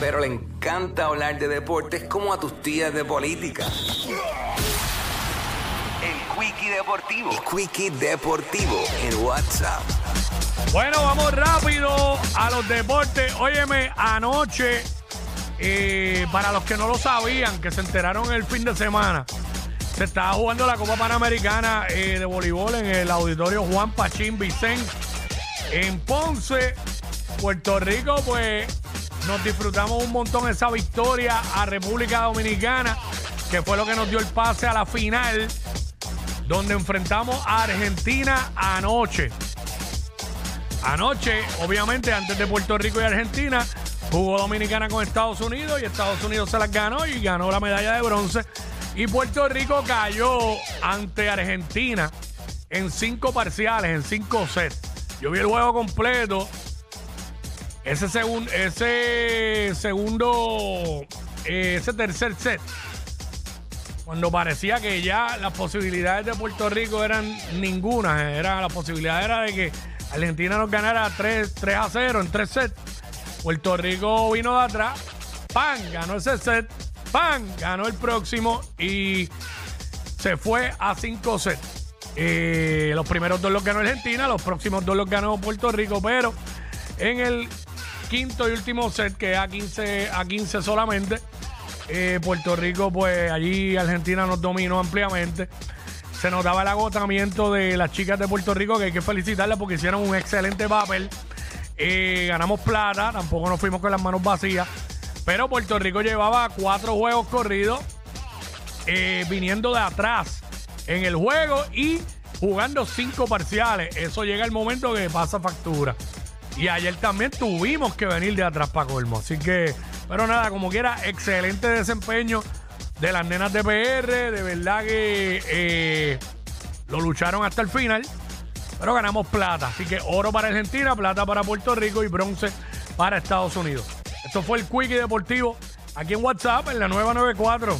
Pero le encanta hablar de deportes como a tus tías de política. El Quickie Deportivo. El Quickie Deportivo en WhatsApp. Bueno, vamos rápido a los deportes. Óyeme, anoche, eh, para los que no lo sabían, que se enteraron el fin de semana, se estaba jugando la Copa Panamericana eh, de voleibol en el auditorio Juan Pachín Vicente en Ponce, Puerto Rico, pues nos disfrutamos un montón esa victoria a República Dominicana, que fue lo que nos dio el pase a la final, donde enfrentamos a Argentina anoche. Anoche, obviamente, antes de Puerto Rico y Argentina, jugó Dominicana con Estados Unidos y Estados Unidos se las ganó y ganó la medalla de bronce. Y Puerto Rico cayó ante Argentina en cinco parciales, en cinco sets. Yo vi el juego completo ese, segun- ese segundo, ese tercer set, cuando parecía que ya las posibilidades de Puerto Rico eran ninguna, era, la posibilidad era de que Argentina nos ganara 3, 3 a 0 en tres sets. Puerto Rico vino de atrás, ¡pam! Ganó ese set, ¡pam! Ganó el próximo y se fue a 5 sets. Eh, los primeros dos los ganó Argentina, los próximos dos los ganó Puerto Rico, pero en el quinto y último set, que es a 15, a 15 solamente, eh, Puerto Rico, pues allí Argentina nos dominó ampliamente. Se notaba el agotamiento de las chicas de Puerto Rico, que hay que felicitarlas porque hicieron un excelente papel. Eh, ganamos plata, tampoco nos fuimos con las manos vacías. Pero Puerto Rico llevaba cuatro juegos corridos eh, viniendo de atrás en el juego y jugando cinco parciales. Eso llega el momento que pasa factura. Y ayer también tuvimos que venir de atrás para colmo. Así que, pero nada, como quiera, excelente desempeño de las nenas de PR. De verdad que eh, lo lucharon hasta el final. Pero ganamos plata. Así que oro para Argentina, plata para Puerto Rico y bronce para Estados Unidos. Esto fue el Quickie Deportivo aquí en WhatsApp en la nueva 94.